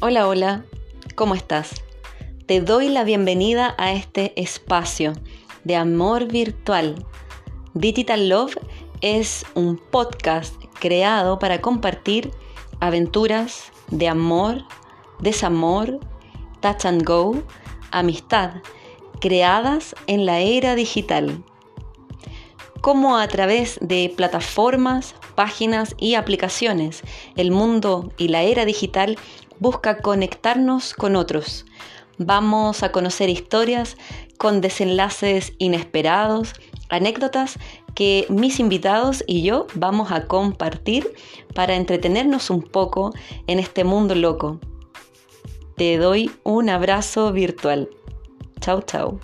Hola, hola, ¿cómo estás? Te doy la bienvenida a este espacio de amor virtual. Digital Love es un podcast creado para compartir aventuras de amor, desamor, touch and go, amistad, creadas en la era digital. Como a través de plataformas, páginas y aplicaciones, el mundo y la era digital busca conectarnos con otros. Vamos a conocer historias con desenlaces inesperados, anécdotas que mis invitados y yo vamos a compartir para entretenernos un poco en este mundo loco. Te doy un abrazo virtual. Chao, chao.